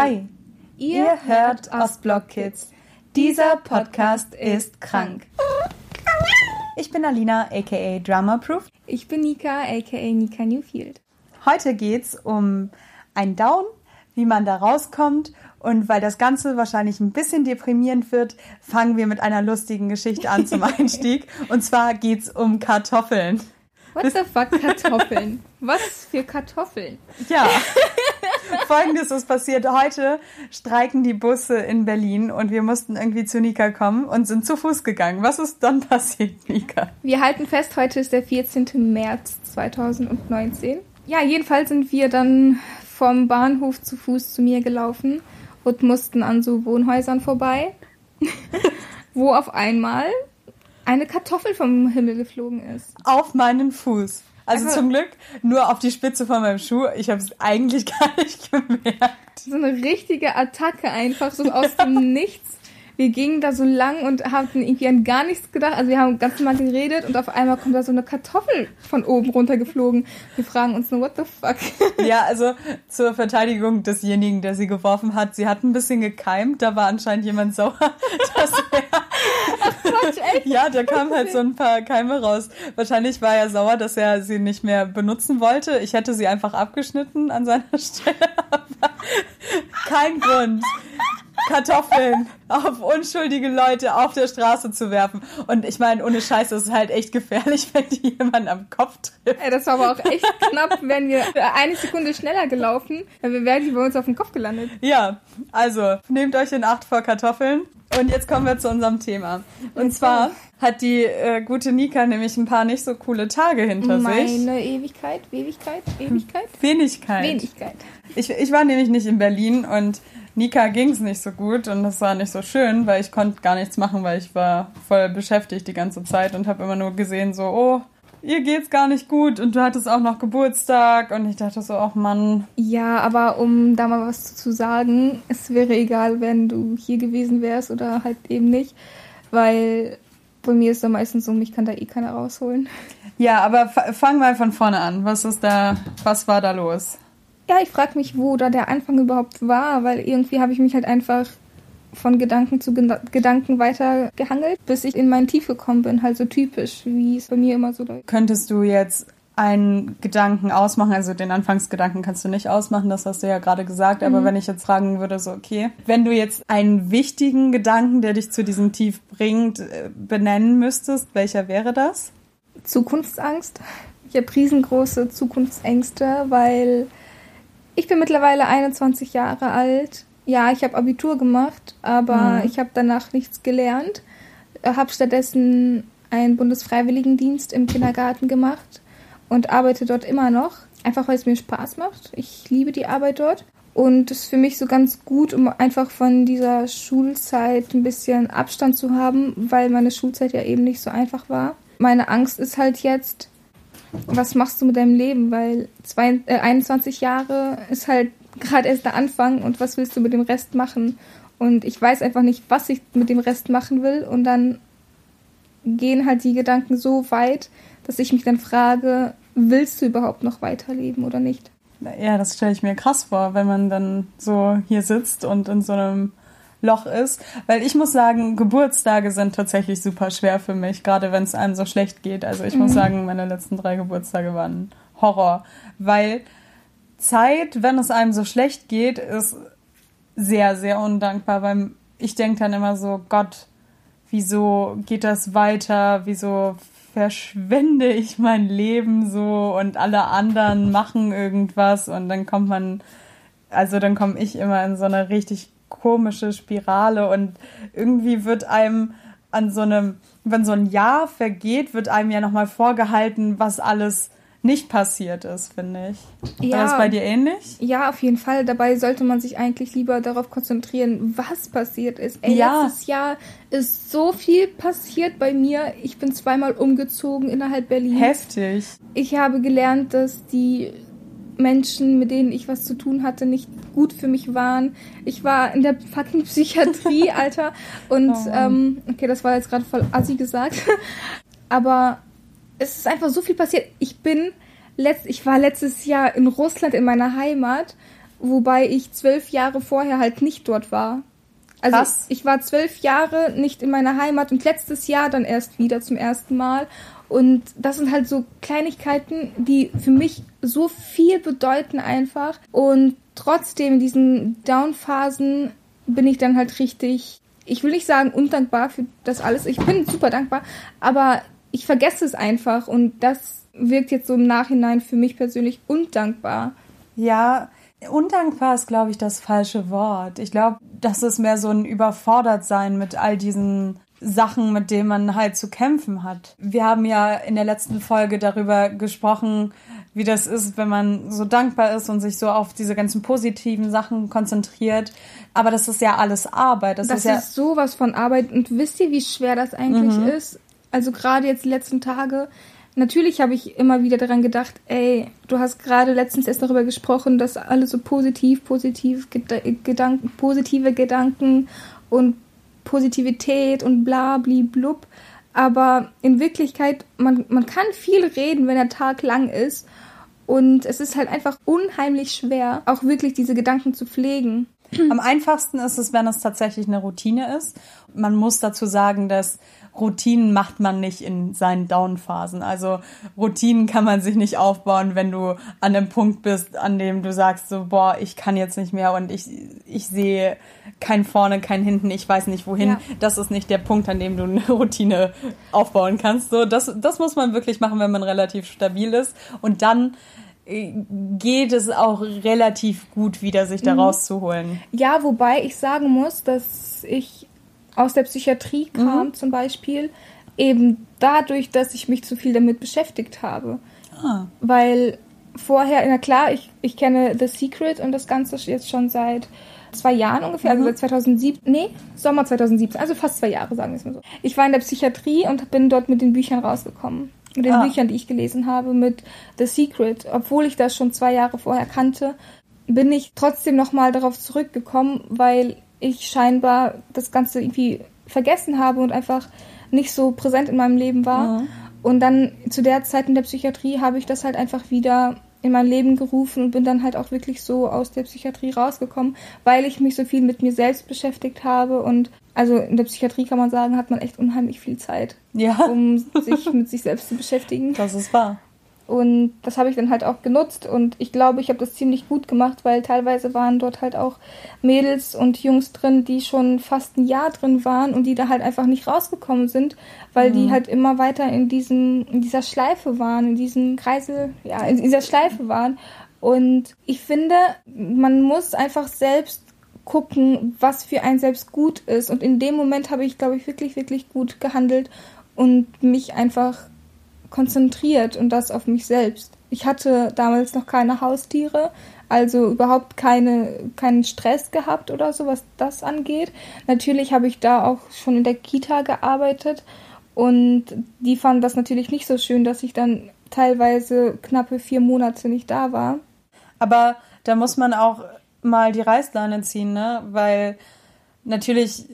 Hi, ihr hört Ostblock Kids. Dieser Podcast ist krank. Ich bin Alina, aka Drama Proof. Ich bin Nika, aka Nika Newfield. Heute geht's um ein Down, wie man da rauskommt. Und weil das Ganze wahrscheinlich ein bisschen deprimierend wird, fangen wir mit einer lustigen Geschichte an zum Einstieg. Und zwar geht's um Kartoffeln. What the fuck, Kartoffeln? Was für Kartoffeln? Ja. Folgendes ist passiert. Heute streiken die Busse in Berlin und wir mussten irgendwie zu Nika kommen und sind zu Fuß gegangen. Was ist dann passiert, Nika? Wir halten fest, heute ist der 14. März 2019. Ja, jedenfalls sind wir dann vom Bahnhof zu Fuß zu mir gelaufen und mussten an so Wohnhäusern vorbei, wo auf einmal eine Kartoffel vom Himmel geflogen ist. Auf meinen Fuß. Also Einfach zum Glück nur auf die Spitze von meinem Schuh. Ich habe es eigentlich gar nicht gemerkt. So eine richtige Attacke einfach, so aus dem Nichts wir gingen da so lang und hatten irgendwie an gar nichts gedacht. Also wir haben ganz normal geredet und auf einmal kommt da so eine Kartoffel von oben runtergeflogen. Wir fragen uns nur, what the fuck? Ja, also zur Verteidigung desjenigen, der sie geworfen hat, sie hat ein bisschen gekeimt. Da war anscheinend jemand sauer, dass er Ach Quatsch, echt? Ja, da kamen halt so ein paar Keime raus. Wahrscheinlich war er sauer, dass er sie nicht mehr benutzen wollte. Ich hätte sie einfach abgeschnitten an seiner Stelle. Aber kein Grund. Kartoffeln auf unschuldige Leute auf der Straße zu werfen. Und ich meine, ohne Scheiß, das ist halt echt gefährlich, wenn die jemanden am Kopf trifft. Ey, das war aber auch echt knapp, wären wir eine Sekunde schneller gelaufen, dann wären die bei uns auf dem Kopf gelandet. Ja, also nehmt euch in Acht vor Kartoffeln. Und jetzt kommen wir zu unserem Thema. Und zwar hat die äh, gute Nika nämlich ein paar nicht so coole Tage hinter Meine sich. Meine Ewigkeit, Ewigkeit, Ewigkeit? Wenigkeit. Wenigkeit. Ich, ich war nämlich nicht in Berlin und Nika ging es nicht so gut und das war nicht so schön, weil ich konnte gar nichts machen, weil ich war voll beschäftigt die ganze Zeit und habe immer nur gesehen so, oh, ihr geht's gar nicht gut und du hattest auch noch Geburtstag und ich dachte so, ach Mann. Ja, aber um da mal was zu sagen, es wäre egal, wenn du hier gewesen wärst oder halt eben nicht, weil bei mir ist da meistens so, mich kann da eh keiner rausholen. Ja, aber fang mal von vorne an. Was ist da, was war da los? Ja, ich frage mich, wo da der Anfang überhaupt war, weil irgendwie habe ich mich halt einfach von Gedanken zu Geda Gedanken weiter gehangelt, bis ich in mein Tief gekommen bin, halt so typisch, wie es bei mir immer so läuft. Könntest du jetzt einen Gedanken ausmachen, also den Anfangsgedanken kannst du nicht ausmachen, das hast du ja gerade gesagt, aber mhm. wenn ich jetzt fragen würde, so okay, wenn du jetzt einen wichtigen Gedanken, der dich zu diesem Tief bringt, äh, benennen müsstest, welcher wäre das? Zukunftsangst. Ich habe riesengroße Zukunftsängste, weil ich bin mittlerweile 21 Jahre alt. Ja, ich habe Abitur gemacht, aber mhm. ich habe danach nichts gelernt. Habe stattdessen einen Bundesfreiwilligendienst im Kindergarten gemacht und arbeite dort immer noch. Einfach weil es mir Spaß macht. Ich liebe die Arbeit dort. Und es ist für mich so ganz gut, um einfach von dieser Schulzeit ein bisschen Abstand zu haben, weil meine Schulzeit ja eben nicht so einfach war. Meine Angst ist halt jetzt, was machst du mit deinem Leben? Weil zwei, äh, 21 Jahre ist halt gerade erst der Anfang und was willst du mit dem Rest machen? Und ich weiß einfach nicht, was ich mit dem Rest machen will. Und dann gehen halt die Gedanken so weit, dass ich mich dann frage, willst du überhaupt noch weiterleben oder nicht? Ja, das stelle ich mir krass vor, wenn man dann so hier sitzt und in so einem Loch ist. Weil ich muss sagen, Geburtstage sind tatsächlich super schwer für mich, gerade wenn es einem so schlecht geht. Also ich mhm. muss sagen, meine letzten drei Geburtstage waren Horror. Weil Zeit, wenn es einem so schlecht geht, ist sehr, sehr undankbar. Weil ich denke dann immer so, Gott, wieso geht das weiter? Wieso verschwende ich mein Leben so und alle anderen machen irgendwas und dann kommt man, also dann komme ich immer in so eine richtig komische Spirale und irgendwie wird einem an so einem, wenn so ein Jahr vergeht, wird einem ja nochmal vorgehalten, was alles nicht passiert ist, finde ich. Ja, War das bei dir ähnlich? Ja, auf jeden Fall. Dabei sollte man sich eigentlich lieber darauf konzentrieren, was passiert ist. Ey, ja. letztes Jahr ist so viel passiert bei mir. Ich bin zweimal umgezogen innerhalb Berlins. Heftig. Ich habe gelernt, dass die Menschen, mit denen ich was zu tun hatte, nicht gut für mich waren. Ich war in der fucking Psychiatrie, Alter. Und oh. ähm, okay, das war jetzt gerade voll assi gesagt. Aber es ist einfach so viel passiert. Ich bin letzt, ich war letztes Jahr in Russland in meiner Heimat wobei ich zwölf Jahre vorher halt nicht dort war. Also Krass. ich war zwölf Jahre nicht in meiner Heimat und letztes Jahr dann erst wieder zum ersten Mal. Und das sind halt so Kleinigkeiten, die für mich so viel bedeuten einfach. Und trotzdem in diesen Down-Phasen bin ich dann halt richtig, ich will nicht sagen undankbar für das alles. Ich bin super dankbar, aber ich vergesse es einfach und das wirkt jetzt so im Nachhinein für mich persönlich undankbar. Ja, undankbar ist, glaube ich, das falsche Wort. Ich glaube, das ist mehr so ein Überfordertsein mit all diesen Sachen, mit denen man halt zu kämpfen hat. Wir haben ja in der letzten Folge darüber gesprochen, wie das ist, wenn man so dankbar ist und sich so auf diese ganzen positiven Sachen konzentriert. Aber das ist ja alles Arbeit. Das, das ist, ja ist sowas von Arbeit. Und wisst ihr, wie schwer das eigentlich mhm. ist? Also gerade jetzt die letzten Tage. Natürlich habe ich immer wieder daran gedacht, ey, du hast gerade letztens erst darüber gesprochen, dass alles so positiv, positiv, Gedanken, positive Gedanken und Positivität und bla, bli, blub. Aber in Wirklichkeit, man, man kann viel reden, wenn der Tag lang ist. Und es ist halt einfach unheimlich schwer, auch wirklich diese Gedanken zu pflegen. Am einfachsten ist es, wenn es tatsächlich eine Routine ist. Man muss dazu sagen, dass Routinen macht man nicht in seinen Down-Phasen. Also Routinen kann man sich nicht aufbauen, wenn du an dem Punkt bist, an dem du sagst, so, boah, ich kann jetzt nicht mehr und ich, ich sehe kein vorne, kein hinten, ich weiß nicht wohin. Ja. Das ist nicht der Punkt, an dem du eine Routine aufbauen kannst. So, das, das muss man wirklich machen, wenn man relativ stabil ist. Und dann geht es auch relativ gut wieder, sich da mhm. rauszuholen. Ja, wobei ich sagen muss, dass ich aus der Psychiatrie kam mhm. zum Beispiel, eben dadurch, dass ich mich zu viel damit beschäftigt habe. Ah. Weil vorher, na klar, ich, ich kenne The Secret und das Ganze jetzt schon seit zwei Jahren ungefähr, also mhm. also seit 2007, nee, Sommer 2017, also fast zwei Jahre, sagen wir es mal so. Ich war in der Psychiatrie und bin dort mit den Büchern rausgekommen. Mit den ah. Büchern, die ich gelesen habe, mit The Secret. Obwohl ich das schon zwei Jahre vorher kannte, bin ich trotzdem nochmal darauf zurückgekommen, weil ich scheinbar das Ganze irgendwie vergessen habe und einfach nicht so präsent in meinem Leben war. Mhm. Und dann zu der Zeit in der Psychiatrie habe ich das halt einfach wieder in mein Leben gerufen und bin dann halt auch wirklich so aus der Psychiatrie rausgekommen, weil ich mich so viel mit mir selbst beschäftigt habe und also in der Psychiatrie kann man sagen, hat man echt unheimlich viel Zeit, ja. um sich mit sich selbst zu beschäftigen. Das ist wahr. Und das habe ich dann halt auch genutzt und ich glaube, ich habe das ziemlich gut gemacht, weil teilweise waren dort halt auch Mädels und Jungs drin, die schon fast ein Jahr drin waren und die da halt einfach nicht rausgekommen sind, weil mhm. die halt immer weiter in diesem, in dieser Schleife waren, in diesem Kreisel, ja, in dieser Schleife waren. Und ich finde, man muss einfach selbst gucken, was für einen selbst gut ist. Und in dem Moment habe ich, glaube ich, wirklich, wirklich gut gehandelt und mich einfach konzentriert und das auf mich selbst. Ich hatte damals noch keine Haustiere, also überhaupt keine, keinen Stress gehabt oder so, was das angeht. Natürlich habe ich da auch schon in der Kita gearbeitet und die fanden das natürlich nicht so schön, dass ich dann teilweise knappe vier Monate nicht da war. Aber da muss man auch mal die Reißleine ziehen, ne? Weil natürlich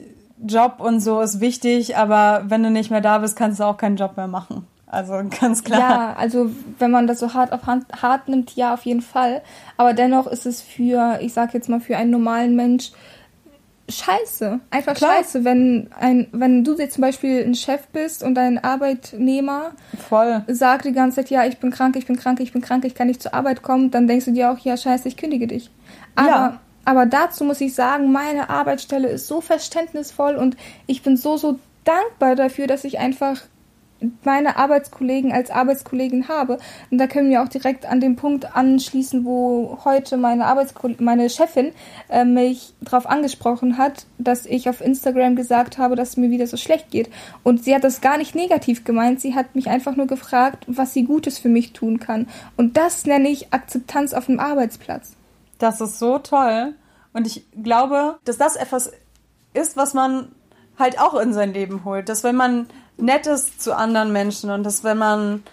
Job und so ist wichtig, aber wenn du nicht mehr da bist, kannst du auch keinen Job mehr machen. Also ganz klar. Ja, also wenn man das so hart auf Hand, hart nimmt, ja, auf jeden Fall. Aber dennoch ist es für, ich sag jetzt mal, für einen normalen Mensch scheiße. Einfach klar. scheiße, wenn ein, wenn du jetzt zum Beispiel ein Chef bist und dein Arbeitnehmer Voll. sagt die ganze Zeit, ja, ich bin krank, ich bin krank, ich bin krank, ich kann nicht zur Arbeit kommen, dann denkst du dir auch, ja, scheiße, ich kündige dich. Aber ja. Aber dazu muss ich sagen, meine Arbeitsstelle ist so verständnisvoll und ich bin so, so dankbar dafür, dass ich einfach meine Arbeitskollegen als Arbeitskollegen habe. Und da können wir auch direkt an den Punkt anschließen, wo heute meine meine Chefin äh, mich darauf angesprochen hat, dass ich auf Instagram gesagt habe, dass es mir wieder so schlecht geht. Und sie hat das gar nicht negativ gemeint. Sie hat mich einfach nur gefragt, was sie Gutes für mich tun kann. Und das nenne ich Akzeptanz auf dem Arbeitsplatz. Das ist so toll. Und ich glaube, dass das etwas ist, was man halt auch in sein Leben holt. Dass wenn man nett ist zu anderen Menschen und dass wenn man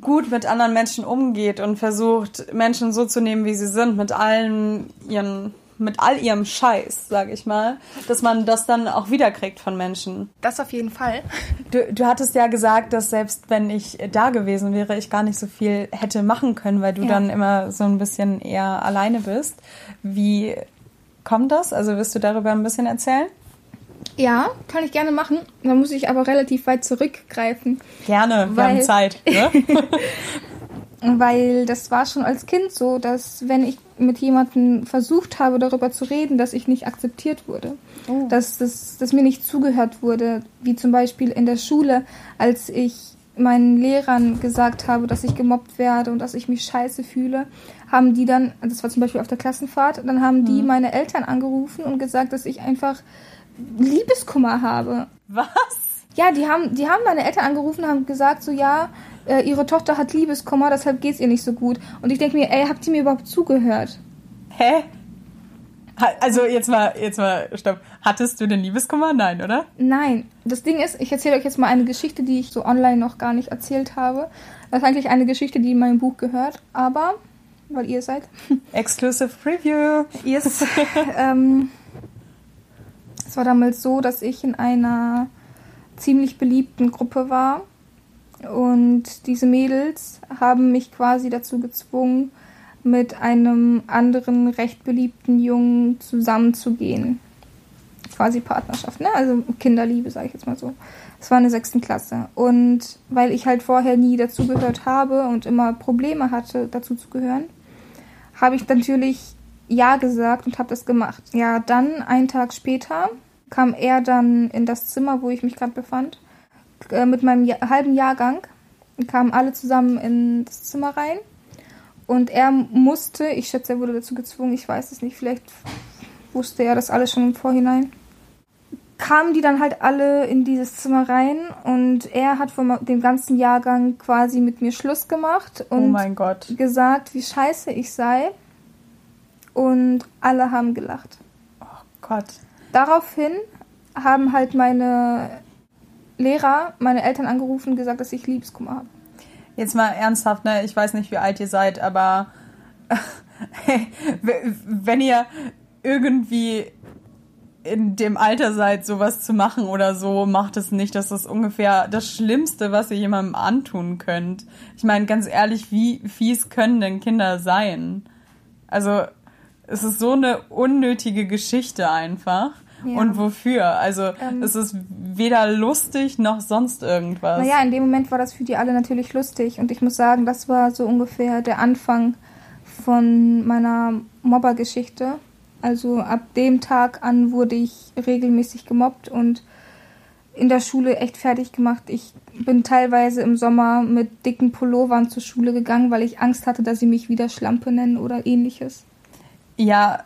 gut mit anderen Menschen umgeht und versucht, Menschen so zu nehmen, wie sie sind, mit allen ihren mit all ihrem Scheiß, sag ich mal, dass man das dann auch wiederkriegt von Menschen. Das auf jeden Fall. Du, du hattest ja gesagt, dass selbst wenn ich da gewesen wäre, ich gar nicht so viel hätte machen können, weil du ja. dann immer so ein bisschen eher alleine bist. Wie kommt das? Also wirst du darüber ein bisschen erzählen? Ja, kann ich gerne machen. Da muss ich aber relativ weit zurückgreifen. Gerne, wir haben Zeit. Ne? weil das war schon als Kind so, dass wenn ich mit jemandem versucht habe, darüber zu reden, dass ich nicht akzeptiert wurde, oh. dass, dass, dass mir nicht zugehört wurde, wie zum Beispiel in der Schule, als ich meinen Lehrern gesagt habe, dass ich gemobbt werde und dass ich mich scheiße fühle, haben die dann, das war zum Beispiel auf der Klassenfahrt, dann haben die mhm. meine Eltern angerufen und gesagt, dass ich einfach Liebeskummer habe. Was? Ja, die haben, die haben meine Eltern angerufen und haben gesagt, so ja, äh, ihre Tochter hat Liebeskummer, deshalb geht's ihr nicht so gut. Und ich denke mir, ey, habt ihr mir überhaupt zugehört? Hä? Also jetzt mal, jetzt mal, stopp. Hattest du den Liebeskummer? Nein, oder? Nein. Das Ding ist, ich erzähle euch jetzt mal eine Geschichte, die ich so online noch gar nicht erzählt habe. Das ist eigentlich eine Geschichte, die in meinem Buch gehört, aber weil ihr seid. Exclusive Preview. Yes. ähm, es war damals so, dass ich in einer ziemlich beliebten Gruppe war und diese Mädels haben mich quasi dazu gezwungen, mit einem anderen recht beliebten Jungen zusammenzugehen. Quasi Partnerschaft, ne? Also Kinderliebe, sage ich jetzt mal so. Es war eine sechsten Klasse. Und weil ich halt vorher nie dazugehört habe und immer Probleme hatte, dazu zu gehören, habe ich natürlich Ja gesagt und habe das gemacht. Ja, dann einen Tag später kam er dann in das Zimmer, wo ich mich gerade befand äh, mit meinem ja halben Jahrgang kamen alle zusammen in das Zimmer rein. Und er musste, ich schätze, er wurde dazu gezwungen, ich weiß es nicht, vielleicht wusste er das alles schon im Vorhinein. Kamen die dann halt alle in dieses Zimmer rein und er hat von dem ganzen Jahrgang quasi mit mir Schluss gemacht oh und oh gesagt, wie scheiße ich sei. Und alle haben gelacht. Oh Gott. Daraufhin haben halt meine Lehrer meine Eltern angerufen und gesagt, dass ich Liebeskummer habe. Jetzt mal ernsthaft, ne? Ich weiß nicht, wie alt ihr seid, aber wenn ihr irgendwie in dem Alter seid, sowas zu machen oder so, macht es nicht. Das ist ungefähr das Schlimmste, was ihr jemandem antun könnt. Ich meine, ganz ehrlich, wie fies können denn Kinder sein? Also, es ist so eine unnötige Geschichte einfach. Ja. Und wofür? Also ähm, es ist weder lustig noch sonst irgendwas. Naja, in dem Moment war das für die alle natürlich lustig. Und ich muss sagen, das war so ungefähr der Anfang von meiner Mobbergeschichte. Also ab dem Tag an wurde ich regelmäßig gemobbt und in der Schule echt fertig gemacht. Ich bin teilweise im Sommer mit dicken Pullovern zur Schule gegangen, weil ich Angst hatte, dass sie mich wieder Schlampe nennen oder ähnliches. Ja,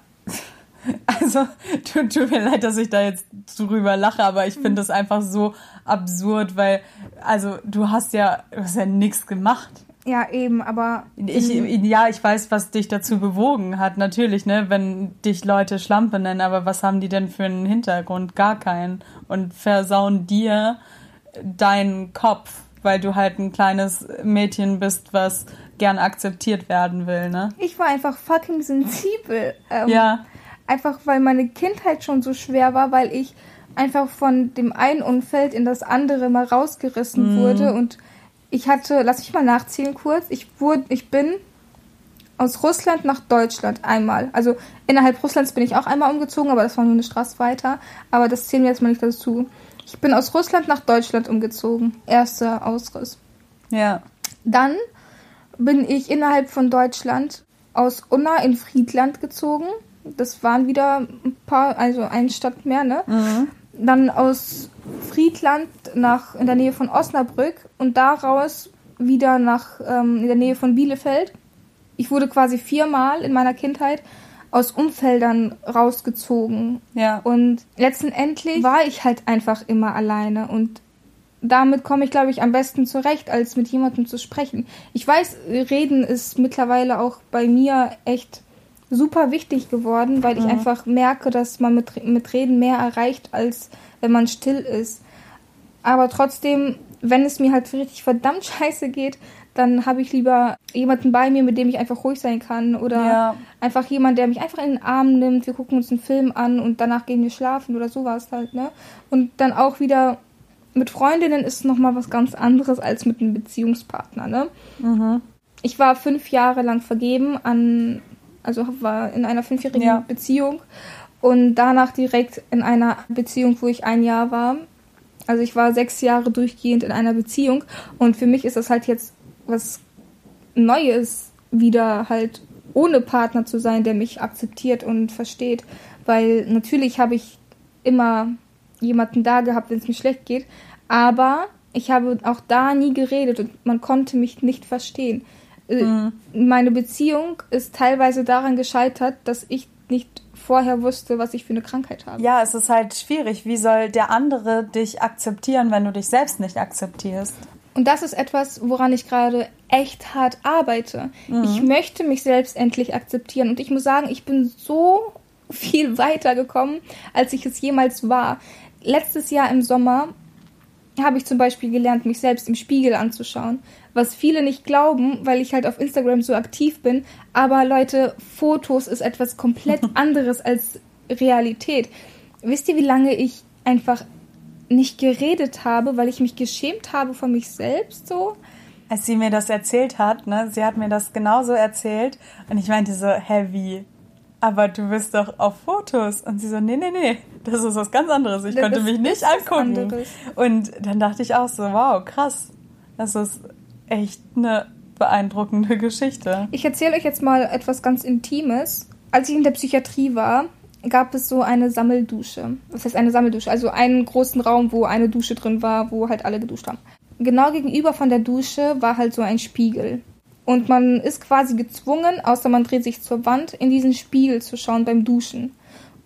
Also, tut, tut mir leid, dass ich da jetzt drüber lache, aber ich finde mhm. das einfach so absurd, weil, also, du hast ja, du hast ja nichts gemacht. Ja, eben, aber. Ich, ja, ich weiß, was dich dazu bewogen hat, natürlich, ne, wenn dich Leute Schlampe nennen, aber was haben die denn für einen Hintergrund? Gar keinen. Und versauen dir deinen Kopf, weil du halt ein kleines Mädchen bist, was gern akzeptiert werden will, ne? Ich war einfach fucking sensibel. Ähm, ja. Einfach weil meine Kindheit schon so schwer war, weil ich einfach von dem einen Umfeld in das andere mal rausgerissen mm. wurde und ich hatte, lass mich mal nachzählen kurz, ich wurde, ich bin aus Russland nach Deutschland einmal. Also innerhalb Russlands bin ich auch einmal umgezogen, aber das war nur eine Straße weiter. Aber das zählen wir jetzt mal nicht dazu. Ich bin aus Russland nach Deutschland umgezogen. Erster Ausriss. Ja. Dann bin ich innerhalb von Deutschland aus Unna in Friedland gezogen das waren wieder ein paar, also eine Stadt mehr, ne? Mhm. Dann aus Friedland nach in der Nähe von Osnabrück und daraus wieder nach ähm, in der Nähe von Bielefeld. Ich wurde quasi viermal in meiner Kindheit aus Umfeldern rausgezogen. Ja. Und letztendlich war ich halt einfach immer alleine und damit komme ich, glaube ich, am besten zurecht, als mit jemandem zu sprechen. Ich weiß, reden ist mittlerweile auch bei mir echt super wichtig geworden, weil ich mhm. einfach merke, dass man mit, mit Reden mehr erreicht, als wenn man still ist. Aber trotzdem, wenn es mir halt richtig verdammt scheiße geht, dann habe ich lieber jemanden bei mir, mit dem ich einfach ruhig sein kann oder ja. einfach jemand, der mich einfach in den Arm nimmt. Wir gucken uns einen Film an und danach gehen wir schlafen oder sowas halt, ne? Und dann auch wieder mit Freundinnen ist noch mal was ganz anderes als mit einem Beziehungspartner, ne? Mhm. Ich war fünf Jahre lang vergeben an, also war in einer fünfjährigen ja. Beziehung und danach direkt in einer Beziehung, wo ich ein Jahr war. Also ich war sechs Jahre durchgehend in einer Beziehung und für mich ist das halt jetzt was Neues, wieder halt ohne Partner zu sein, der mich akzeptiert und versteht. Weil natürlich habe ich immer jemanden da gehabt, wenn es mir schlecht geht, aber ich habe auch da nie geredet und man konnte mich nicht verstehen. Äh, mhm. Meine Beziehung ist teilweise daran gescheitert, dass ich nicht vorher wusste, was ich für eine Krankheit habe. Ja, es ist halt schwierig. Wie soll der andere dich akzeptieren, wenn du dich selbst nicht akzeptierst? Und das ist etwas, woran ich gerade echt hart arbeite. Mhm. Ich möchte mich selbst endlich akzeptieren. Und ich muss sagen, ich bin so viel weiter gekommen, als ich es jemals war. Letztes Jahr im Sommer habe ich zum Beispiel gelernt, mich selbst im Spiegel anzuschauen. Was viele nicht glauben, weil ich halt auf Instagram so aktiv bin. Aber Leute, Fotos ist etwas komplett anderes als Realität. Wisst ihr, wie lange ich einfach nicht geredet habe, weil ich mich geschämt habe von mich selbst so. Als sie mir das erzählt hat, ne, sie hat mir das genauso erzählt und ich meinte so, hä, wie? Aber du bist doch auf Fotos. Und sie so, nee, nee, nee, das ist was ganz anderes. Ich das konnte mich nicht angucken. Und dann dachte ich auch so, wow, krass. Das ist echt eine beeindruckende Geschichte. Ich erzähle euch jetzt mal etwas ganz Intimes. Als ich in der Psychiatrie war, gab es so eine Sammeldusche. Das heißt eine Sammeldusche, also einen großen Raum, wo eine Dusche drin war, wo halt alle geduscht haben. Genau gegenüber von der Dusche war halt so ein Spiegel. Und man ist quasi gezwungen, außer man dreht sich zur Wand, in diesen Spiegel zu schauen beim Duschen.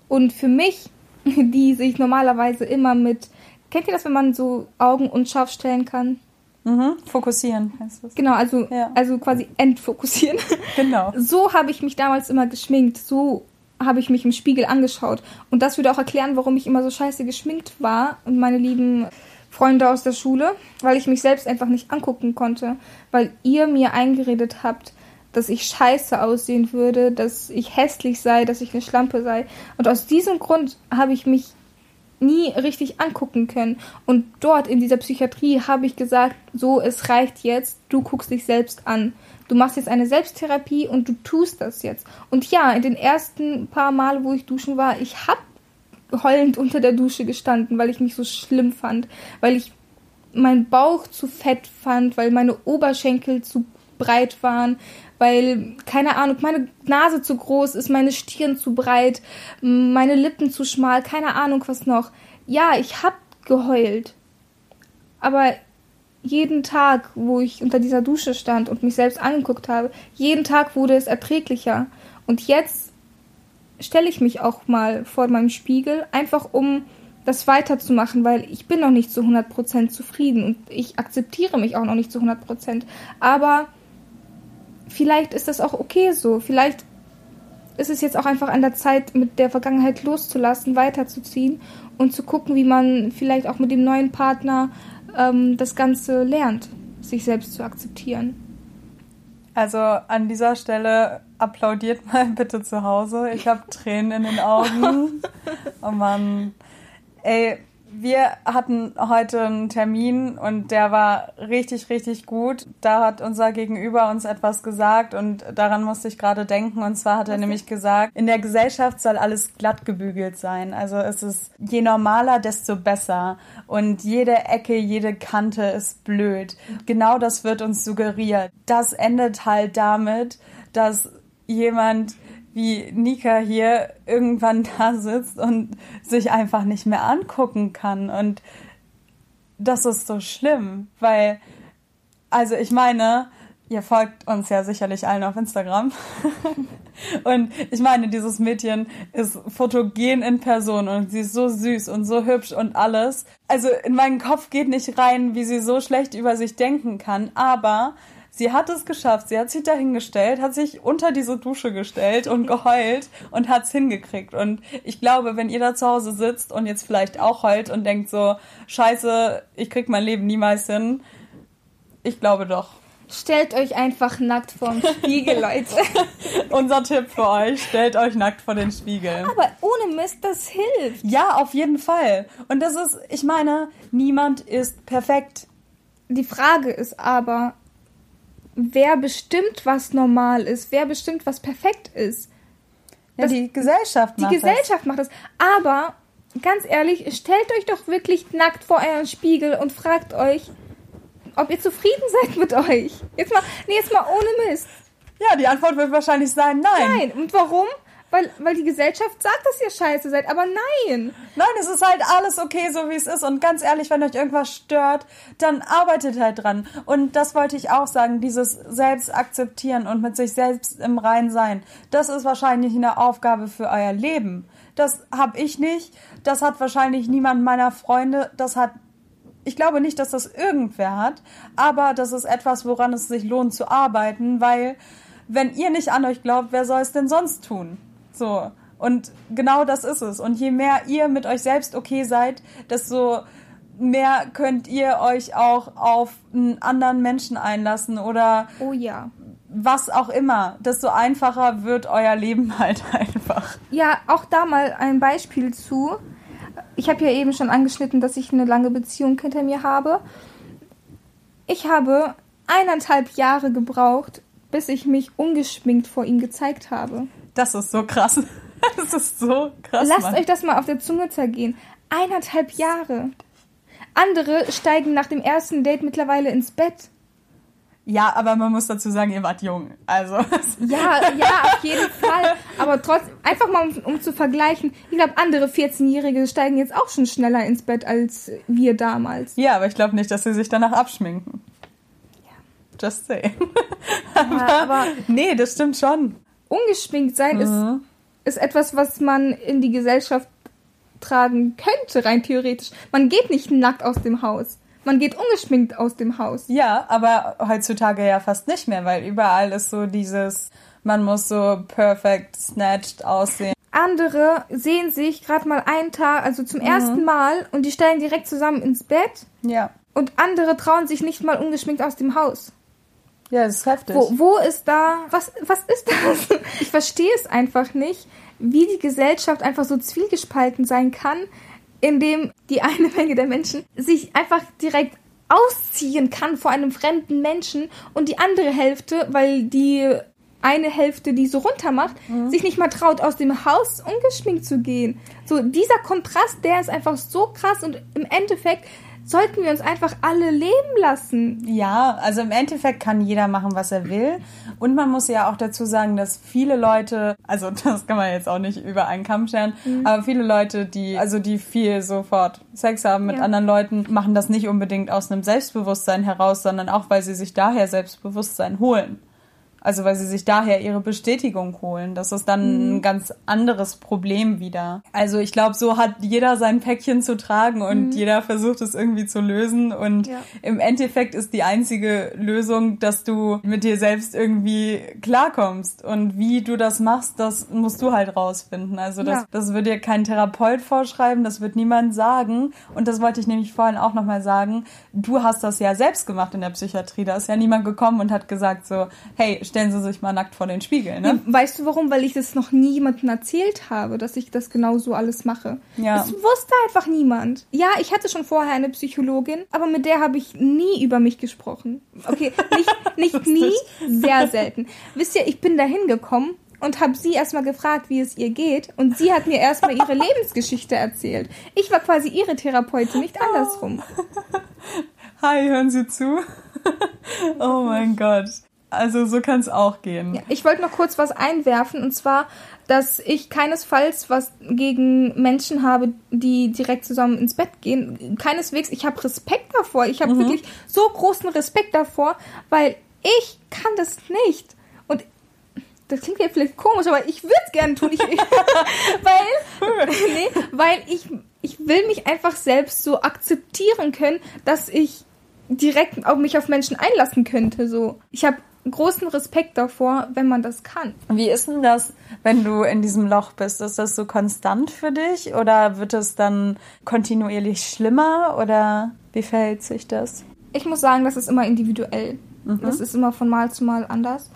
Und für mich, die sich normalerweise immer mit, kennt ihr das, wenn man so Augen unscharf stellen kann? Mhm, fokussieren heißt das. Genau, also, ja. also quasi entfokussieren. Genau. So habe ich mich damals immer geschminkt. So habe ich mich im Spiegel angeschaut. Und das würde auch erklären, warum ich immer so scheiße geschminkt war und meine lieben Freunde aus der Schule, weil ich mich selbst einfach nicht angucken konnte, weil ihr mir eingeredet habt, dass ich scheiße aussehen würde, dass ich hässlich sei, dass ich eine Schlampe sei. Und aus diesem Grund habe ich mich nie richtig angucken können. Und dort in dieser Psychiatrie habe ich gesagt, so, es reicht jetzt, du guckst dich selbst an du machst jetzt eine Selbsttherapie und du tust das jetzt. Und ja, in den ersten paar Mal, wo ich duschen war, ich hab heulend unter der Dusche gestanden, weil ich mich so schlimm fand, weil ich meinen Bauch zu fett fand, weil meine Oberschenkel zu breit waren, weil, keine Ahnung, meine Nase zu groß ist, meine Stirn zu breit, meine Lippen zu schmal, keine Ahnung was noch. Ja, ich hab geheult. Aber jeden Tag, wo ich unter dieser Dusche stand und mich selbst angeguckt habe, jeden Tag wurde es erträglicher. Und jetzt stelle ich mich auch mal vor meinem Spiegel, einfach um das weiterzumachen, weil ich bin noch nicht zu 100% zufrieden und ich akzeptiere mich auch noch nicht zu 100%. Aber vielleicht ist das auch okay so. Vielleicht ist es jetzt auch einfach an der Zeit, mit der Vergangenheit loszulassen, weiterzuziehen und zu gucken, wie man vielleicht auch mit dem neuen Partner ähm, das Ganze lernt, sich selbst zu akzeptieren. Also an dieser Stelle applaudiert mal bitte zu Hause. Ich habe Tränen in den Augen. oh Mann. Ey, wir hatten heute einen Termin und der war richtig, richtig gut. Da hat unser Gegenüber uns etwas gesagt und daran musste ich gerade denken. Und zwar hat er nämlich gesagt, in der Gesellschaft soll alles glatt gebügelt sein. Also es ist je normaler, desto besser. Und jede Ecke, jede Kante ist blöd. Genau das wird uns suggeriert. Das endet halt damit, dass jemand wie Nika hier irgendwann da sitzt und sich einfach nicht mehr angucken kann. Und das ist so schlimm, weil, also ich meine, ihr folgt uns ja sicherlich allen auf Instagram. und ich meine, dieses Mädchen ist fotogen in Person und sie ist so süß und so hübsch und alles. Also in meinen Kopf geht nicht rein, wie sie so schlecht über sich denken kann, aber Sie hat es geschafft. Sie hat sich dahingestellt, hat sich unter diese Dusche gestellt und geheult und hat es hingekriegt. Und ich glaube, wenn ihr da zu Hause sitzt und jetzt vielleicht auch heult und denkt so, scheiße, ich krieg mein Leben niemals hin, ich glaube doch. stellt euch einfach nackt vorm Spiegel, Leute. Unser Tipp für euch, stellt euch nackt vor den Spiegel. Aber ohne Mist, das hilft. Ja, auf jeden Fall. Und das ist, ich meine, niemand ist perfekt. Die Frage ist aber, wer bestimmt, was normal ist? Wer bestimmt, was perfekt ist? Ja, Das- die Gesellschaft Die macht Gesellschaft macht das. Aber ganz ehrlich, stellt euch doch wirklich nackt vor euren Spiegel und fragt euch, ob ihr zufrieden seid mit euch. Jetzt mal, nee, jetzt mal ohne Mist. das. Ja, die Antwort wird wahrscheinlich sein, nein. Nein. Und warum? Weil, weil die Gesellschaft sagt, dass ihr scheiße seid. Aber nein. Nein, es ist halt alles okay, so wie es ist. Und ganz ehrlich, wenn euch irgendwas stört, dann arbeitet halt dran. Und das wollte ich auch sagen, dieses Selbst akzeptieren und mit sich selbst im Rein sein. Das ist wahrscheinlich eine Aufgabe für euer Leben. Das habe ich nicht. Das hat wahrscheinlich niemand meiner Freunde. Das hat ich glaube nicht, dass das irgendwer hat, aber das ist etwas, woran es sich lohnt zu arbeiten, weil wenn ihr nicht an euch glaubt, wer soll es denn sonst tun? So. Und genau das ist es. Und je mehr ihr mit euch selbst okay seid, desto mehr könnt ihr euch auch auf einen anderen Menschen einlassen oder Oh ja. was auch immer. Desto einfacher wird euer Leben halt einfach. Ja, auch da mal ein Beispiel zu. Ich habe ja eben schon angeschnitten, dass ich eine lange Beziehung hinter mir habe. Ich habe eineinhalb Jahre gebraucht, bis ich mich ungeschminkt vor ihm gezeigt habe. Das ist so krass. Das ist so krass. Lasst Mann. euch das mal auf der Zunge zergehen. Eineinhalb Jahre. Andere steigen nach dem ersten Date mittlerweile ins Bett. Ja, aber man muss dazu sagen, ihr wart jung. Also. Ja, ja, auf jeden Fall. Aber trotzdem, einfach mal um, um zu vergleichen. Ich glaube, andere 14-Jährige steigen jetzt auch schon schneller ins Bett als wir damals. Ja, aber ich glaube nicht, dass sie sich danach abschminken. Just say. Ja, aber Nee, das stimmt schon. Ungeschminkt sein ist, Mhm. ist etwas, was man in die Gesellschaft tragen könnte, rein theoretisch. Man geht nicht nackt aus dem Haus. Man geht ungeschminkt aus dem Haus. Ja, aber heutzutage ja fast nicht mehr, weil überall ist so dieses, man muss so perfect snatched aussehen. Andere sehen sich gerade mal einen Tag, also zum ersten Mal, und die steigen direkt zusammen ins Bett. Ja. Und andere trauen sich nicht mal ungeschminkt aus dem Haus. Ja, das ist heftig. Wo, wo ist da, was, was ist das? Ich verstehe es einfach nicht, wie die Gesellschaft einfach so zwiegespalten sein kann, indem die eine Menge der Menschen sich einfach direkt ausziehen kann vor einem fremden Menschen und die andere Hälfte, weil die eine Hälfte, die so runter macht, sich nicht mal traut, aus dem Haus ungeschminkt zu gehen. So, dieser Kontrast, der ist einfach so krass und im Endeffekt sollten wir uns einfach alle leben lassen. Ja, also im Endeffekt kann jeder machen, was er will. Und man muss ja auch dazu sagen, dass viele Leute, also das kann man jetzt auch nicht über einen Kamm scheren, Mhm. aber viele Leute, die, also die viel sofort Sex haben mit Ja. anderen Leuten, machen das nicht unbedingt aus einem Selbstbewusstsein heraus, sondern auch, weil sie sich daher Selbstbewusstsein holen. Also weil sie sich daher ihre Bestätigung holen. Das ist dann Mhm. ein ganz anderes Problem wieder. Also ich glaube, so hat jeder sein Päckchen zu tragen und jeder versucht es irgendwie zu lösen. Und Mhm. Ja. im Endeffekt ist die einzige Lösung, dass du mit dir selbst irgendwie klarkommst. Und wie du das machst, das musst du halt rausfinden. Also das, Ja. das wird dir kein Therapeut vorschreiben, das wird niemand sagen. Und das wollte ich nämlich vorhin auch nochmal sagen. Du hast das ja selbst gemacht in der Psychiatrie. Da ist ja niemand gekommen und hat gesagt so, hey, stellen Sie sich mal nackt vor den Spiegel, ne? Weißt du warum? Weil ich das noch nie jemandem erzählt habe, dass ich das genau so alles mache. Ja. Das wusste einfach niemand. Ja, ich hatte schon vorher eine Psychologin, aber mit der habe ich nie über mich gesprochen. Okay, nicht, nicht nie, sehr selten. Wisst ihr, ich bin da hingekommen und habe sie erstmal gefragt, wie es ihr geht. Und sie hat mir erstmal ihre Lebensgeschichte erzählt. Ich war quasi ihre Therapeutin, nicht andersrum. Hi, hören Sie zu? oh mein Gott. Also so kann es auch gehen. Ja, ich wollte noch kurz was einwerfen und zwar, dass ich keinesfalls was gegen Menschen habe, die direkt zusammen ins Bett gehen. Keineswegs, ich habe Respekt davor. Ich habe wirklich so großen Respekt davor, weil ich kann das nicht. Und das klingt ja vielleicht komisch, aber ich würde es gerne tun. Ich, weil, nee, weil ich, ich will mich einfach selbst so akzeptieren können, dass ich direkt auf mich auf Menschen einlassen könnte. So, ich habe großen Respekt davor, wenn man das kann. Wie ist denn das, wenn du in diesem Loch bist? Ist das so konstant für dich oder wird es dann kontinuierlich schlimmer oder wie verhält sich das? Ich muss sagen, das ist immer individuell. Mhm. Das ist immer von Mal zu Mal anders.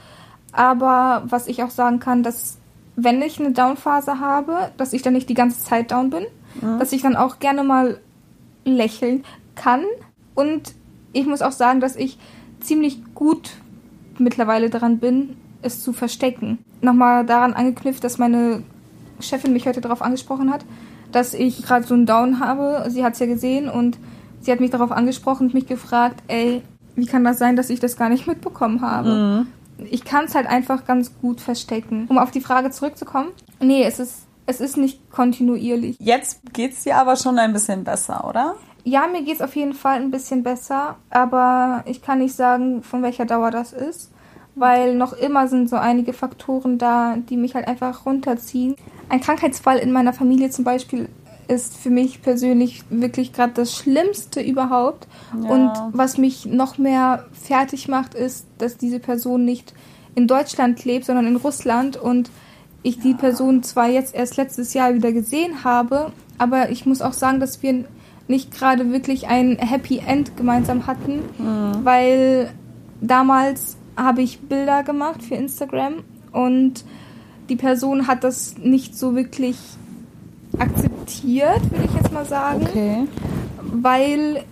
Aber was ich auch sagen kann, dass wenn ich eine Down-Phase habe, dass ich dann nicht die ganze Zeit down bin, mhm. dass ich dann auch gerne mal lächeln kann. Und ich muss auch sagen, dass ich ziemlich gut mittlerweile daran bin, es zu verstecken. Nochmal daran angeknüpft, dass meine Chefin mich heute darauf angesprochen hat, dass ich gerade so einen Down habe. Sie hat es ja gesehen und sie hat mich darauf angesprochen und mich gefragt, ey, wie kann das sein, dass ich das gar nicht mitbekommen habe? Mhm. Ich kann es halt einfach ganz gut verstecken. Um auf die Frage zurückzukommen, nee, es ist, es ist nicht kontinuierlich. Jetzt geht es dir aber schon ein bisschen besser, oder? Ja, mir geht es auf jeden Fall ein bisschen besser, aber ich kann nicht sagen, von welcher Dauer das ist, weil noch immer sind so einige Faktoren da, die mich halt einfach runterziehen. Ein Krankheitsfall in meiner Familie zum Beispiel ist für mich persönlich wirklich gerade das Schlimmste überhaupt. Ja. Und was mich noch mehr fertig macht, ist, dass diese Person nicht in Deutschland lebt, sondern in Russland und ich ja. die Person zwar jetzt erst letztes Jahr wieder gesehen habe, aber ich muss auch sagen, dass wir nicht gerade wirklich ein Happy End gemeinsam hatten, mhm. weil damals habe ich Bilder gemacht für Instagram und die Person hat das nicht so wirklich akzeptiert, würde ich jetzt mal sagen. Okay. Weil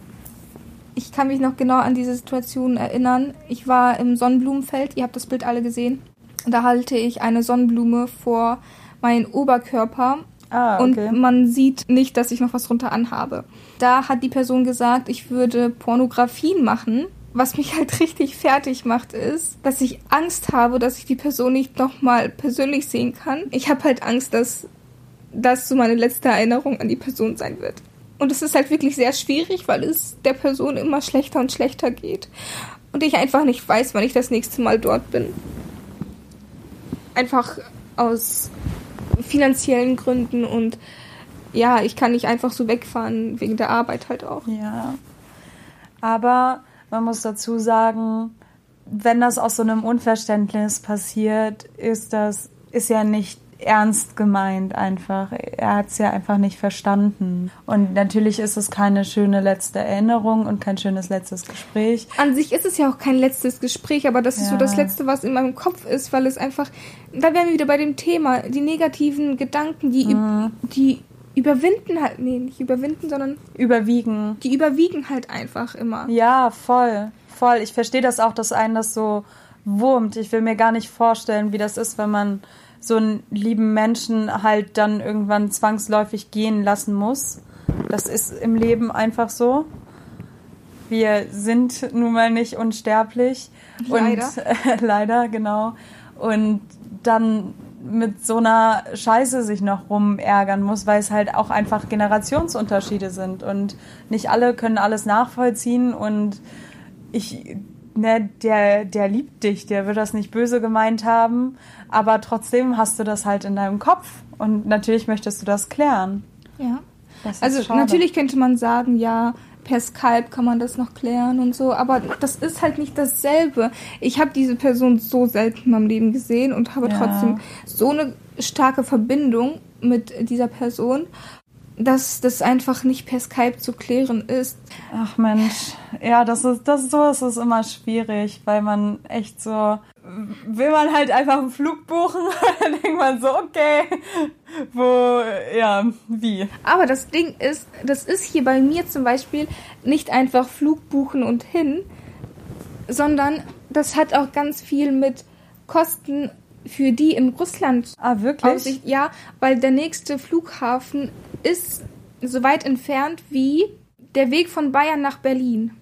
ich kann mich noch genau an diese Situation erinnern. Ich war im Sonnenblumenfeld, ihr habt das Bild alle gesehen. Da halte ich eine Sonnenblume vor meinen Oberkörper ah, okay. und man sieht nicht, dass ich noch was drunter anhabe. Da hat die Person gesagt, ich würde Pornografien machen. Was mich halt richtig fertig macht, ist, dass ich Angst habe, dass ich die Person nicht nochmal persönlich sehen kann. Ich habe halt Angst, dass das so meine letzte Erinnerung an die Person sein wird. Und es ist halt wirklich sehr schwierig, weil es der Person immer schlechter und schlechter geht. Und ich einfach nicht weiß, wann ich das nächste Mal dort bin. Einfach aus finanziellen Gründen und ja, ich kann nicht einfach so wegfahren, wegen der Arbeit halt auch. Ja. Aber man muss dazu sagen, wenn das aus so einem Unverständnis passiert, ist das, ist ja nicht ernst gemeint einfach. Er hat es ja einfach nicht verstanden. Und natürlich ist es keine schöne letzte Erinnerung und kein schönes letztes Gespräch. An sich ist es ja auch kein letztes Gespräch, aber das ist ja. so das Letzte, was in meinem Kopf ist, weil es einfach, da wären wir wieder bei dem Thema, die negativen Gedanken, die, mhm. die überwinden halt, nee, nicht überwinden, sondern überwiegen. Die überwiegen halt einfach immer. Ja, voll, voll. Ich verstehe das auch, dass einen das so wurmt. Ich will mir gar nicht vorstellen, wie das ist, wenn man so einen lieben Menschen halt dann irgendwann zwangsläufig gehen lassen muss. Das ist im Leben einfach so. Wir sind nun mal nicht unsterblich. Leider. Und, äh, leider, genau. Und dann mit so einer Scheiße sich noch rumärgern muss, weil es halt auch einfach Generationsunterschiede sind und nicht alle können alles nachvollziehen und ich ne, der, der liebt dich, der wird das nicht böse gemeint haben, aber trotzdem hast du das halt in deinem Kopf und natürlich möchtest du das klären. Ja. Das also schade. natürlich könnte man sagen, ja, per Skype kann man das noch klären und so, aber das ist halt nicht dasselbe. Ich habe diese Person so selten in meinem Leben gesehen und habe ja. trotzdem so eine starke Verbindung mit dieser Person dass das einfach nicht per Skype zu klären ist. Ach Mensch, ja, das ist das sowas ist immer schwierig, weil man echt so will man halt einfach einen Flug buchen, dann denkt man so, okay, wo, ja, wie. Aber das Ding ist, das ist hier bei mir zum Beispiel nicht einfach Flug buchen und hin, sondern das hat auch ganz viel mit Kosten für die in Russland. Ah, wirklich? Aussicht. Ja, weil der nächste Flughafen ist so weit entfernt wie der Weg von Bayern nach Berlin.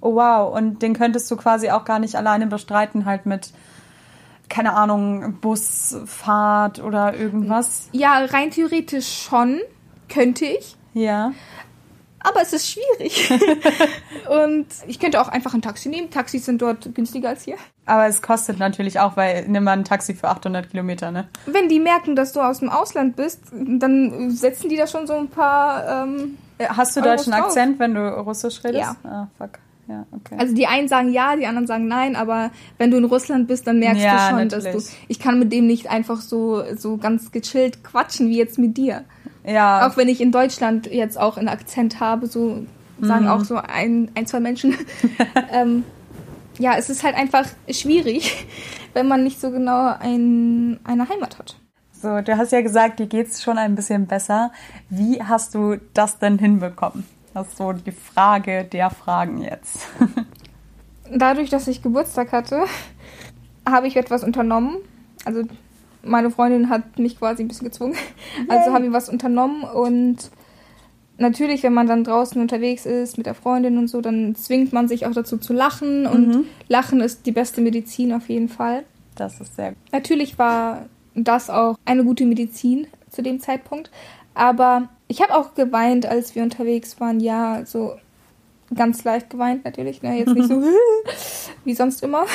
Oh wow, und den könntest du quasi auch gar nicht alleine bestreiten, halt mit, keine Ahnung, Busfahrt oder irgendwas? Ja, rein theoretisch schon, könnte ich. Ja aber es ist schwierig. und ich könnte auch einfach ein Taxi nehmen. Taxis sind dort günstiger als hier. Aber es kostet natürlich auch, weil nimm mal ein Taxi für 800 Kilometer, ne? Wenn die merken, dass du aus dem Ausland bist, dann setzen die da schon so ein paar. Ähm, äh, Hast du deutschen drauf. Akzent, wenn du Russisch redest? Ja. Ah, fuck. Ja, okay. Also die einen sagen ja, die anderen sagen nein, aber wenn du in Russland bist, dann merkst ja, du schon, natürlich. dass du. Ich kann mit dem nicht einfach so, so ganz gechillt quatschen wie jetzt mit dir. Ja. Auch wenn ich in Deutschland jetzt auch einen Akzent habe, so sagen mhm. auch so ein, ein zwei Menschen. ähm, ja, es ist halt einfach schwierig, wenn man nicht so genau ein, eine Heimat hat. So, du hast ja gesagt, dir geht es schon ein bisschen besser. Wie hast du das denn hinbekommen? Das ist so die Frage der Fragen jetzt. Dadurch, dass ich Geburtstag hatte, habe ich etwas unternommen. Also meine Freundin hat mich quasi ein bisschen gezwungen. Also habe ich was unternommen und natürlich, wenn man dann draußen unterwegs ist mit der Freundin und so, dann zwingt man sich auch dazu zu lachen und mhm. Lachen ist die beste Medizin auf jeden Fall. Das ist sehr gut. Natürlich war das auch eine gute Medizin zu dem Zeitpunkt, aber ich habe auch geweint, als wir unterwegs waren. Ja, so ganz leicht geweint natürlich, ne? jetzt nicht so wie sonst immer.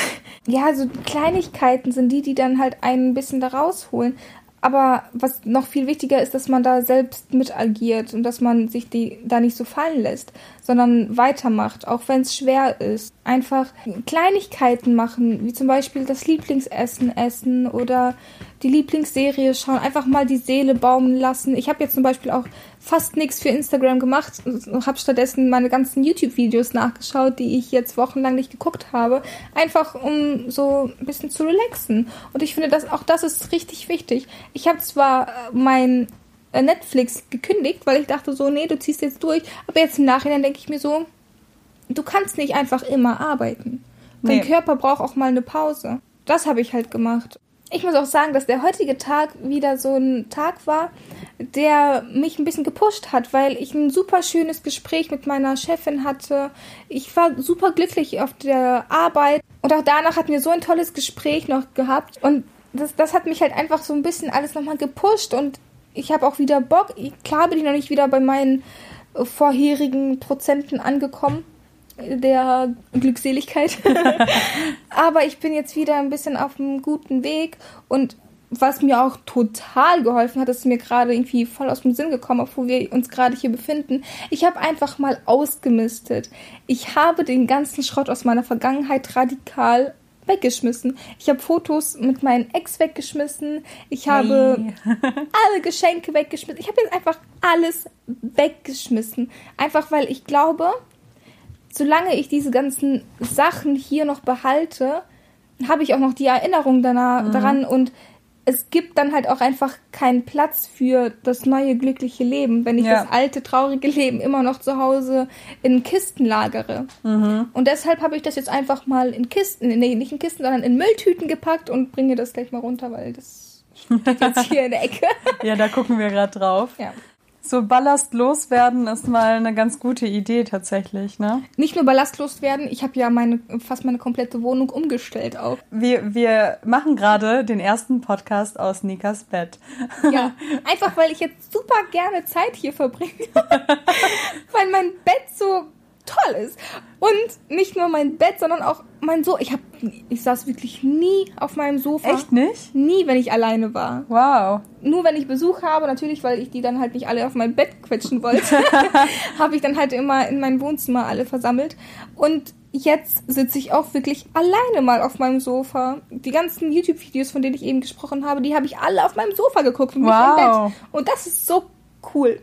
Ja, so Kleinigkeiten sind die, die dann halt einen ein bisschen da rausholen. Aber was noch viel wichtiger ist, dass man da selbst mit agiert und dass man sich die da nicht so fallen lässt, sondern weitermacht, auch wenn es schwer ist. Einfach Kleinigkeiten machen, wie zum Beispiel das Lieblingsessen essen oder die Lieblingsserie schauen, einfach mal die Seele baumen lassen. Ich habe jetzt zum Beispiel auch fast nichts für Instagram gemacht und habe stattdessen meine ganzen YouTube-Videos nachgeschaut, die ich jetzt wochenlang nicht geguckt habe, einfach um so ein bisschen zu relaxen. Und ich finde, dass auch das ist richtig wichtig. Ich habe zwar äh, mein äh, Netflix gekündigt, weil ich dachte so, nee, du ziehst jetzt durch, aber jetzt im Nachhinein denke ich mir so, du kannst nicht einfach immer arbeiten. Dein nee. Körper braucht auch mal eine Pause. Das habe ich halt gemacht ich muss auch sagen, dass der heutige Tag wieder so ein Tag war, der mich ein bisschen gepusht hat, weil ich ein super schönes Gespräch mit meiner Chefin hatte. Ich war super glücklich auf der Arbeit und auch danach hatten wir so ein tolles Gespräch noch gehabt und das, das hat mich halt einfach so ein bisschen alles nochmal gepusht und ich habe auch wieder Bock. Klar bin ich noch nicht wieder bei meinen vorherigen Prozenten angekommen der Glückseligkeit. Aber ich bin jetzt wieder ein bisschen auf einem guten Weg und was mir auch total geholfen hat, ist mir gerade irgendwie voll aus dem Sinn gekommen, obwohl wir uns gerade hier befinden. Ich habe einfach mal ausgemistet. Ich habe den ganzen Schrott aus meiner Vergangenheit radikal weggeschmissen. Ich habe Fotos mit meinem Ex weggeschmissen. Ich habe hey. alle Geschenke weggeschmissen. Ich habe jetzt einfach alles weggeschmissen. Einfach weil ich glaube, solange ich diese ganzen Sachen hier noch behalte, habe ich auch noch die Erinnerung danach, mhm. daran und es gibt dann halt auch einfach keinen Platz für das neue glückliche Leben, wenn ich ja. das alte traurige Leben immer noch zu Hause in Kisten lagere. Mhm. Und deshalb habe ich das jetzt einfach mal in Kisten, nee, nicht in Kisten, sondern in Mülltüten gepackt und bringe das gleich mal runter, weil das steht jetzt hier in der Ecke. ja, da gucken wir gerade drauf. Ja. So Ballast loswerden ist mal eine ganz gute Idee tatsächlich, ne? Nicht nur Ballast loswerden, ich habe ja meine fast meine komplette Wohnung umgestellt auch. Wir, wir machen gerade den ersten Podcast aus Nikas Bett. Ja, einfach weil ich jetzt super gerne Zeit hier verbringe. weil mein Bett so toll ist. Und nicht nur mein Bett, sondern auch mein Sofa. Ich, hab, ich saß wirklich nie auf meinem Sofa. Echt nicht? Nie, wenn ich alleine war. Wow. Nur wenn ich Besuch habe, natürlich, weil ich die dann halt nicht alle auf mein Bett quetschen wollte, habe ich dann halt immer in mein Wohnzimmer alle versammelt. Und jetzt sitze ich auch wirklich alleine mal auf meinem Sofa. Die ganzen YouTube-Videos, von denen ich eben gesprochen habe, die habe ich alle auf meinem Sofa geguckt und wow. nicht im Bett. Und das ist so cool.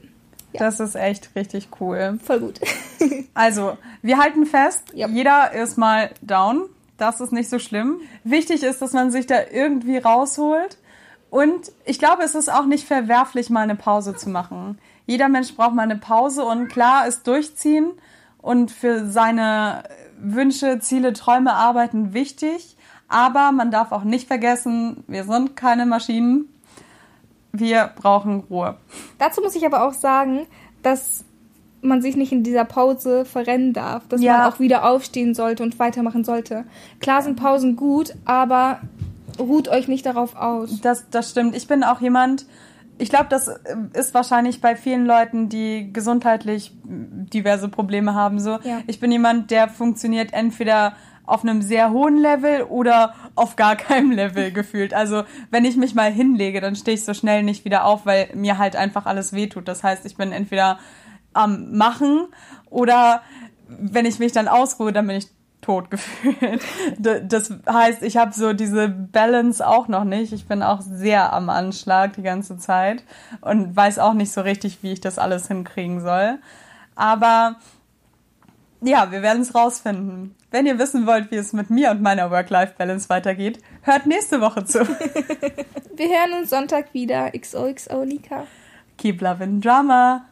Ja. Das ist echt richtig cool. Voll gut. also, wir halten fest, yep. jeder ist mal down. Das ist nicht so schlimm. Wichtig ist, dass man sich da irgendwie rausholt. Und ich glaube, es ist auch nicht verwerflich, mal eine Pause zu machen. Jeder Mensch braucht mal eine Pause und klar ist durchziehen und für seine Wünsche, Ziele, Träume arbeiten wichtig. Aber man darf auch nicht vergessen, wir sind keine Maschinen wir brauchen Ruhe. Dazu muss ich aber auch sagen, dass man sich nicht in dieser Pause verrennen darf, dass ja. man auch wieder aufstehen sollte und weitermachen sollte. Klar sind Pausen gut, aber ruht euch nicht darauf aus. Das, das stimmt. Ich bin auch jemand, ich glaube, das ist wahrscheinlich bei vielen Leuten, die gesundheitlich diverse Probleme haben. So, ja. ich bin jemand, der funktioniert entweder auf einem sehr hohen Level oder auf gar keinem Level gefühlt. Also wenn ich mich mal hinlege, dann stehe ich so schnell nicht wieder auf, weil mir halt einfach alles wehtut. Das heißt, ich bin entweder am Machen oder wenn ich mich dann ausruhe, dann bin ich tot gefühlt. Das heißt, ich habe so diese Balance auch noch nicht. Ich bin auch sehr am Anschlag die ganze Zeit und weiß auch nicht so richtig, wie ich das alles hinkriegen soll. Aber Ja, wir werden es rausfinden. Wenn ihr wissen wollt, wie es mit mir und meiner Work-Life-Balance weitergeht, hört nächste Woche zu. wir hören uns Sonntag wieder. XOXO Lika. Keep loving drama.